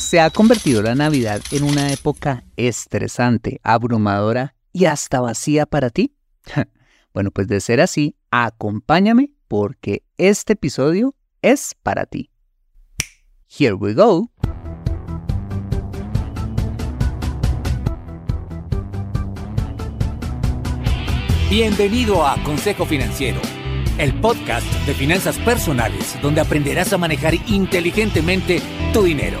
¿Se ha convertido la Navidad en una época estresante, abrumadora y hasta vacía para ti? bueno, pues de ser así, acompáñame porque este episodio es para ti. Here we go. Bienvenido a Consejo Financiero, el podcast de finanzas personales donde aprenderás a manejar inteligentemente tu dinero,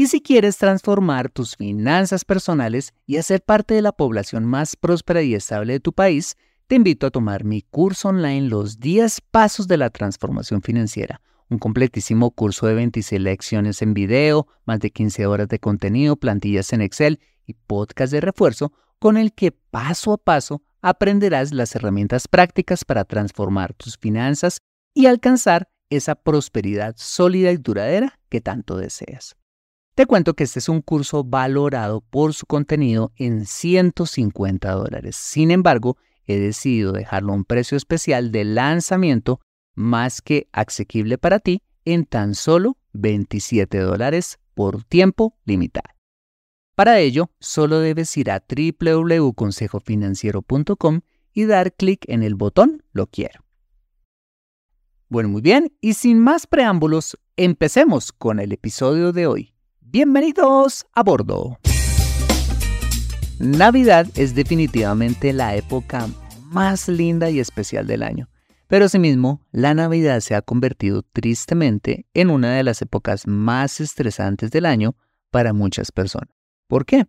Y si quieres transformar tus finanzas personales y hacer parte de la población más próspera y estable de tu país, te invito a tomar mi curso online Los 10 Pasos de la Transformación Financiera, un completísimo curso de 26 lecciones en video, más de 15 horas de contenido, plantillas en Excel y podcast de refuerzo, con el que paso a paso aprenderás las herramientas prácticas para transformar tus finanzas y alcanzar esa prosperidad sólida y duradera que tanto deseas. Te cuento que este es un curso valorado por su contenido en 150 dólares. Sin embargo, he decidido dejarlo a un precio especial de lanzamiento más que asequible para ti en tan solo 27 dólares por tiempo limitado. Para ello, solo debes ir a www.consejofinanciero.com y dar clic en el botón Lo quiero. Bueno, muy bien, y sin más preámbulos, empecemos con el episodio de hoy. Bienvenidos a bordo. Navidad es definitivamente la época más linda y especial del año, pero asimismo la Navidad se ha convertido tristemente en una de las épocas más estresantes del año para muchas personas. ¿Por qué?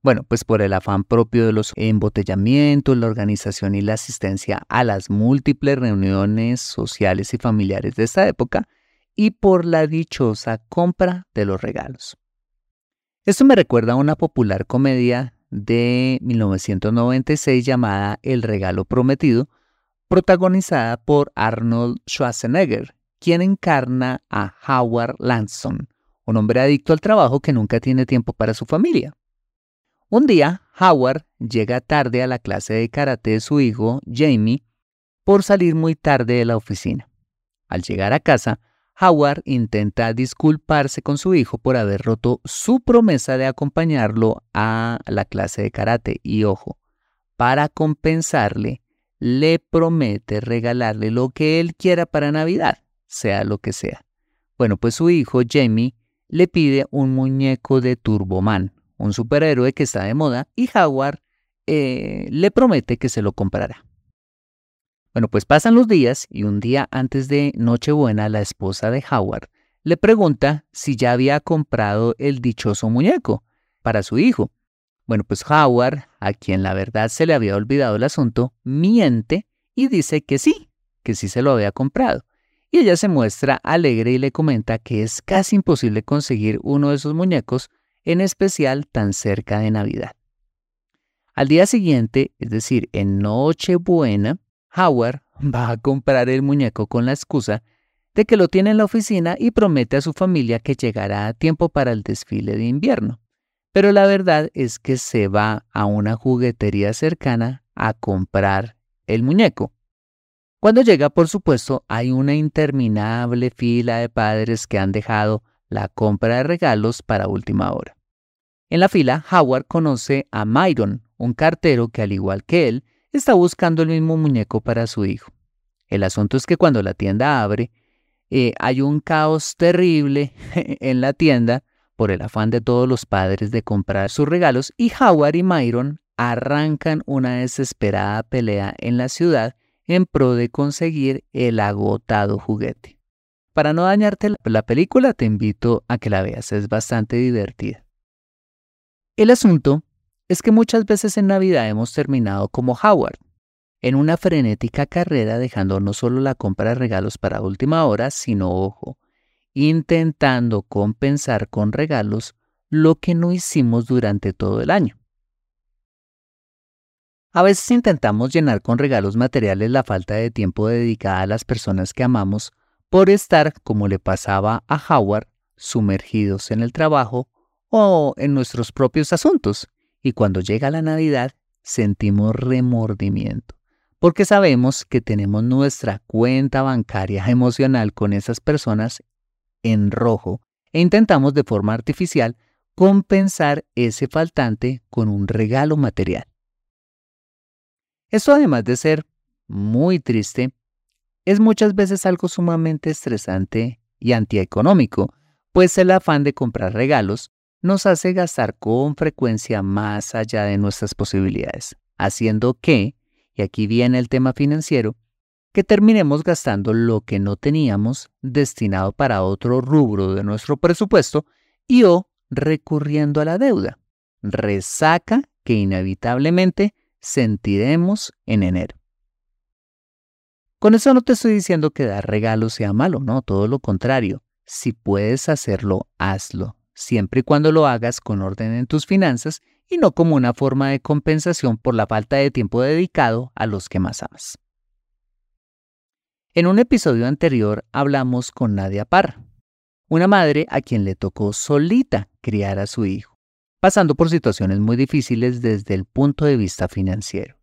Bueno, pues por el afán propio de los embotellamientos, la organización y la asistencia a las múltiples reuniones sociales y familiares de esta época, y por la dichosa compra de los regalos. Esto me recuerda a una popular comedia de 1996 llamada El regalo prometido, protagonizada por Arnold Schwarzenegger, quien encarna a Howard Lanson, un hombre adicto al trabajo que nunca tiene tiempo para su familia. Un día, Howard llega tarde a la clase de karate de su hijo, Jamie, por salir muy tarde de la oficina. Al llegar a casa, Howard intenta disculparse con su hijo por haber roto su promesa de acompañarlo a la clase de karate y ojo, para compensarle, le promete regalarle lo que él quiera para Navidad, sea lo que sea. Bueno, pues su hijo Jamie le pide un muñeco de Turboman, un superhéroe que está de moda, y Howard eh, le promete que se lo comprará. Bueno, pues pasan los días y un día antes de Nochebuena la esposa de Howard le pregunta si ya había comprado el dichoso muñeco para su hijo. Bueno, pues Howard, a quien la verdad se le había olvidado el asunto, miente y dice que sí, que sí se lo había comprado. Y ella se muestra alegre y le comenta que es casi imposible conseguir uno de esos muñecos, en especial tan cerca de Navidad. Al día siguiente, es decir, en Nochebuena, Howard va a comprar el muñeco con la excusa de que lo tiene en la oficina y promete a su familia que llegará a tiempo para el desfile de invierno. Pero la verdad es que se va a una juguetería cercana a comprar el muñeco. Cuando llega, por supuesto, hay una interminable fila de padres que han dejado la compra de regalos para última hora. En la fila, Howard conoce a Myron, un cartero que al igual que él, está buscando el mismo muñeco para su hijo. El asunto es que cuando la tienda abre, eh, hay un caos terrible en la tienda por el afán de todos los padres de comprar sus regalos y Howard y Myron arrancan una desesperada pelea en la ciudad en pro de conseguir el agotado juguete. Para no dañarte la película, te invito a que la veas, es bastante divertida. El asunto es que muchas veces en Navidad hemos terminado como Howard, en una frenética carrera dejando no solo la compra de regalos para última hora, sino, ojo, intentando compensar con regalos lo que no hicimos durante todo el año. A veces intentamos llenar con regalos materiales la falta de tiempo dedicada a las personas que amamos por estar, como le pasaba a Howard, sumergidos en el trabajo o en nuestros propios asuntos. Y cuando llega la Navidad, sentimos remordimiento, porque sabemos que tenemos nuestra cuenta bancaria emocional con esas personas en rojo e intentamos de forma artificial compensar ese faltante con un regalo material. Esto además de ser muy triste, es muchas veces algo sumamente estresante y antieconómico, pues el afán de comprar regalos nos hace gastar con frecuencia más allá de nuestras posibilidades, haciendo que, y aquí viene el tema financiero, que terminemos gastando lo que no teníamos destinado para otro rubro de nuestro presupuesto y o recurriendo a la deuda. Resaca que inevitablemente sentiremos en enero. Con eso no te estoy diciendo que dar regalos sea malo, no, todo lo contrario. Si puedes hacerlo, hazlo, siempre y cuando lo hagas con orden en tus finanzas y no como una forma de compensación por la falta de tiempo dedicado a los que más amas. En un episodio anterior hablamos con Nadia Parra, una madre a quien le tocó solita criar a su hijo pasando por situaciones muy difíciles desde el punto de vista financiero.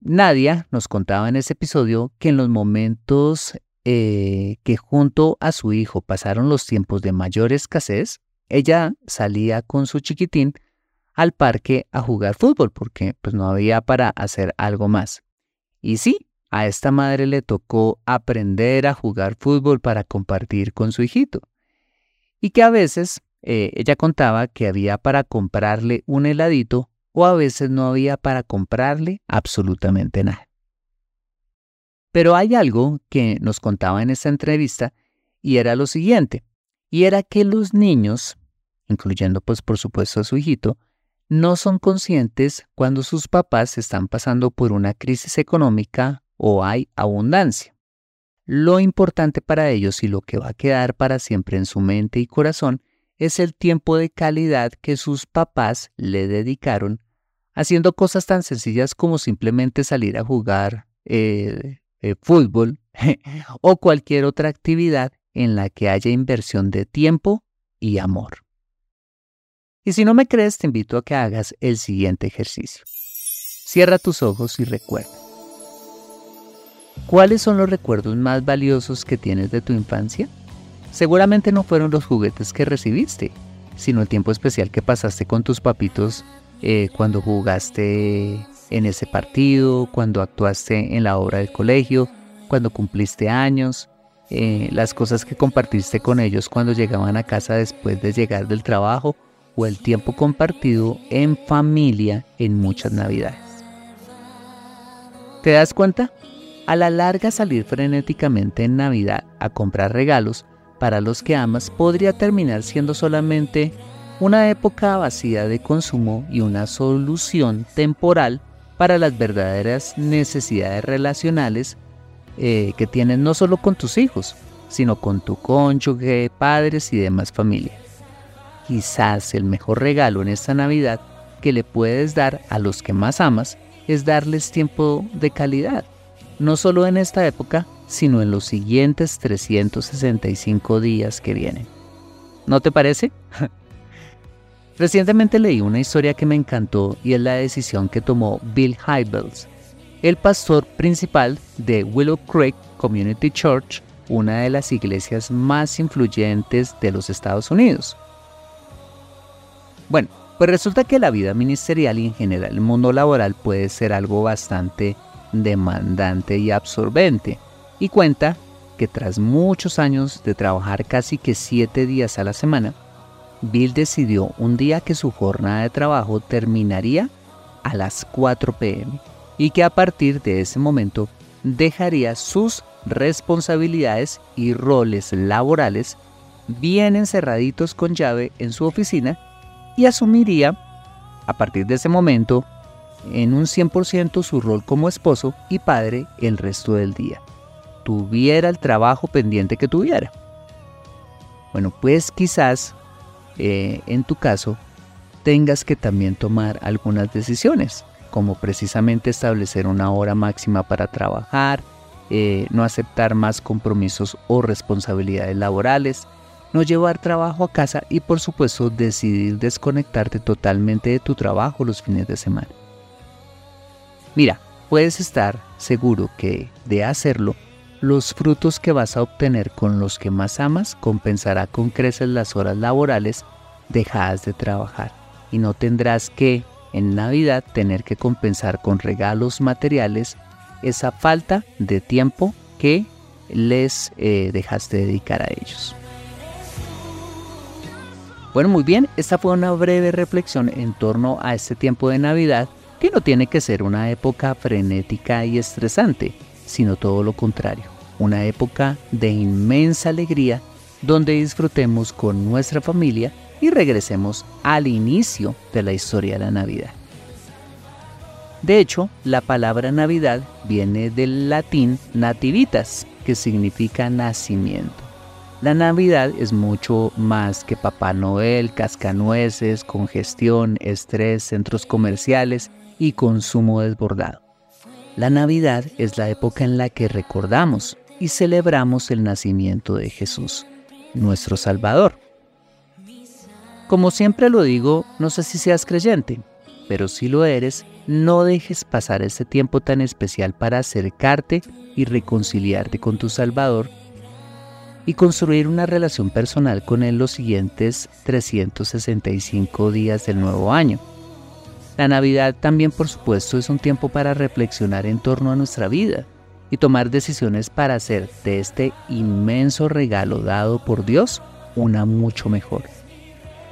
Nadia nos contaba en ese episodio que en los momentos eh, que junto a su hijo pasaron los tiempos de mayor escasez, ella salía con su chiquitín al parque a jugar fútbol porque pues no había para hacer algo más. Y sí, a esta madre le tocó aprender a jugar fútbol para compartir con su hijito. Y que a veces eh, ella contaba que había para comprarle un heladito o a veces no había para comprarle absolutamente nada. Pero hay algo que nos contaba en esta entrevista y era lo siguiente, y era que los niños, incluyendo pues por supuesto a su hijito, no son conscientes cuando sus papás están pasando por una crisis económica o hay abundancia. Lo importante para ellos y lo que va a quedar para siempre en su mente y corazón es el tiempo de calidad que sus papás le dedicaron haciendo cosas tan sencillas como simplemente salir a jugar eh, eh, fútbol o cualquier otra actividad en la que haya inversión de tiempo y amor. Y si no me crees, te invito a que hagas el siguiente ejercicio. Cierra tus ojos y recuerda. ¿Cuáles son los recuerdos más valiosos que tienes de tu infancia? Seguramente no fueron los juguetes que recibiste, sino el tiempo especial que pasaste con tus papitos eh, cuando jugaste en ese partido, cuando actuaste en la obra del colegio, cuando cumpliste años, eh, las cosas que compartiste con ellos cuando llegaban a casa después de llegar del trabajo o el tiempo compartido en familia en muchas navidades. ¿Te das cuenta? A la larga salir frenéticamente en Navidad a comprar regalos para los que amas podría terminar siendo solamente una época vacía de consumo y una solución temporal para las verdaderas necesidades relacionales eh, que tienes no solo con tus hijos, sino con tu cónyuge, padres y demás familia. Quizás el mejor regalo en esta Navidad que le puedes dar a los que más amas es darles tiempo de calidad, no solo en esta época, sino en los siguientes 365 días que vienen. ¿No te parece? Recientemente leí una historia que me encantó y es la decisión que tomó Bill Hybels, el pastor principal de Willow Creek Community Church, una de las iglesias más influyentes de los Estados Unidos. Bueno, pues resulta que la vida ministerial y en general el mundo laboral puede ser algo bastante demandante y absorbente, y cuenta que tras muchos años de trabajar casi que siete días a la semana, Bill decidió un día que su jornada de trabajo terminaría a las 4 pm y que a partir de ese momento dejaría sus responsabilidades y roles laborales bien encerraditos con llave en su oficina y asumiría a partir de ese momento en un 100% su rol como esposo y padre el resto del día, tuviera el trabajo pendiente que tuviera. Bueno, pues quizás eh, en tu caso tengas que también tomar algunas decisiones, como precisamente establecer una hora máxima para trabajar, eh, no aceptar más compromisos o responsabilidades laborales, no llevar trabajo a casa y por supuesto decidir desconectarte totalmente de tu trabajo los fines de semana. Mira, puedes estar seguro que de hacerlo, los frutos que vas a obtener con los que más amas compensará con creces las horas laborales dejadas de trabajar y no tendrás que en Navidad tener que compensar con regalos materiales esa falta de tiempo que les eh, dejaste dedicar a ellos. Bueno, muy bien, esta fue una breve reflexión en torno a este tiempo de Navidad que no tiene que ser una época frenética y estresante, sino todo lo contrario, una época de inmensa alegría donde disfrutemos con nuestra familia y regresemos al inicio de la historia de la Navidad. De hecho, la palabra Navidad viene del latín nativitas, que significa nacimiento. La Navidad es mucho más que Papá Noel, cascanueces, congestión, estrés, centros comerciales y consumo desbordado. La Navidad es la época en la que recordamos y celebramos el nacimiento de Jesús, nuestro Salvador. Como siempre lo digo, no sé si seas creyente, pero si lo eres, no dejes pasar este tiempo tan especial para acercarte y reconciliarte con tu Salvador y construir una relación personal con Él los siguientes 365 días del nuevo año. La Navidad también, por supuesto, es un tiempo para reflexionar en torno a nuestra vida y tomar decisiones para hacer de este inmenso regalo dado por Dios una mucho mejor.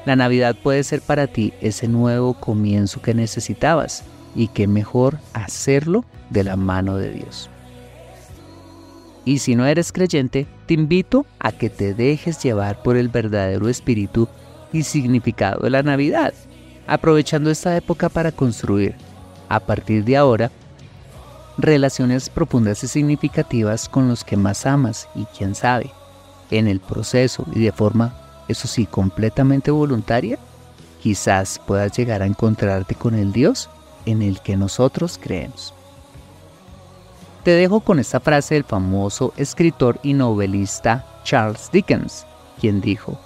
La Navidad puede ser para ti ese nuevo comienzo que necesitabas y que mejor hacerlo de la mano de Dios. Y si no eres creyente, te invito a que te dejes llevar por el verdadero espíritu y significado de la Navidad, aprovechando esta época para construir, a partir de ahora, relaciones profundas y significativas con los que más amas y quién sabe, en el proceso y de forma eso sí, completamente voluntaria, quizás puedas llegar a encontrarte con el Dios en el que nosotros creemos. Te dejo con esta frase del famoso escritor y novelista Charles Dickens, quien dijo,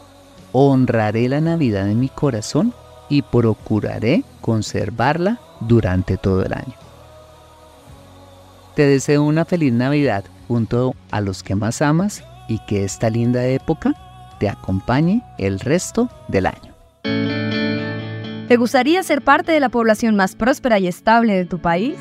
honraré la Navidad en mi corazón y procuraré conservarla durante todo el año. Te deseo una feliz Navidad junto a los que más amas y que esta linda época te acompañe el resto del año. ¿Te gustaría ser parte de la población más próspera y estable de tu país?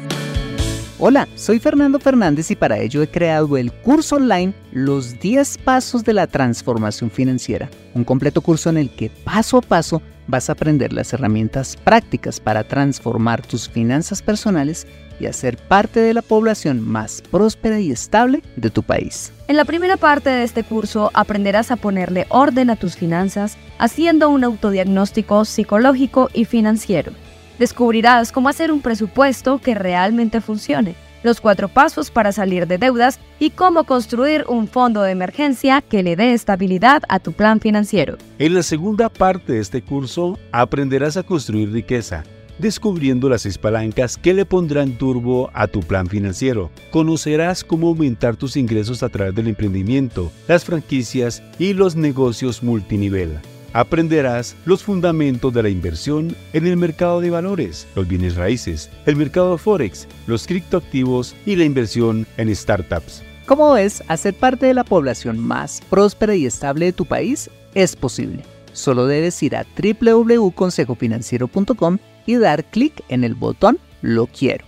Hola, soy Fernando Fernández y para ello he creado el curso online Los 10 Pasos de la Transformación Financiera, un completo curso en el que paso a paso vas a aprender las herramientas prácticas para transformar tus finanzas personales y hacer parte de la población más próspera y estable de tu país. En la primera parte de este curso aprenderás a ponerle orden a tus finanzas haciendo un autodiagnóstico psicológico y financiero. Descubrirás cómo hacer un presupuesto que realmente funcione, los cuatro pasos para salir de deudas y cómo construir un fondo de emergencia que le dé estabilidad a tu plan financiero. En la segunda parte de este curso aprenderás a construir riqueza descubriendo las seis palancas que le pondrán turbo a tu plan financiero. Conocerás cómo aumentar tus ingresos a través del emprendimiento, las franquicias y los negocios multinivel. Aprenderás los fundamentos de la inversión en el mercado de valores, los bienes raíces, el mercado forex, los criptoactivos y la inversión en startups. Como ves, hacer parte de la población más próspera y estable de tu país es posible. Solo debes ir a www.consejofinanciero.com y dar clic en el botón Lo quiero.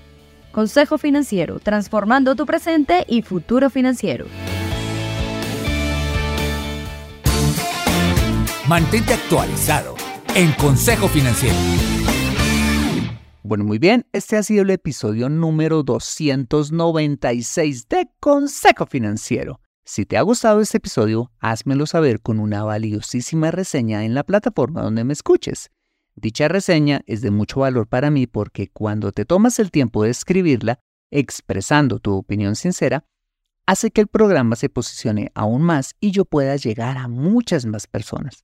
Consejo Financiero, transformando tu presente y futuro financiero. Mantente actualizado en Consejo Financiero. Bueno, muy bien, este ha sido el episodio número 296 de Consejo Financiero. Si te ha gustado este episodio, házmelo saber con una valiosísima reseña en la plataforma donde me escuches. Dicha reseña es de mucho valor para mí porque cuando te tomas el tiempo de escribirla, expresando tu opinión sincera, hace que el programa se posicione aún más y yo pueda llegar a muchas más personas.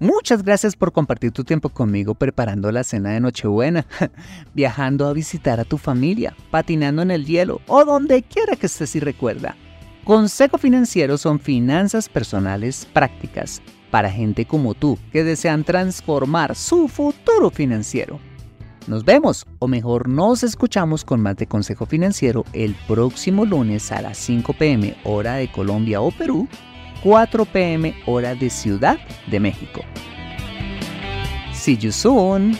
Muchas gracias por compartir tu tiempo conmigo preparando la cena de Nochebuena, viajando a visitar a tu familia, patinando en el hielo o donde quiera que estés y recuerda. Consejo Financiero son finanzas personales prácticas para gente como tú que desean transformar su futuro financiero. Nos vemos, o mejor nos escuchamos con más de Consejo Financiero el próximo lunes a las 5 pm hora de Colombia o Perú 4 pm hora de Ciudad de México. See you soon.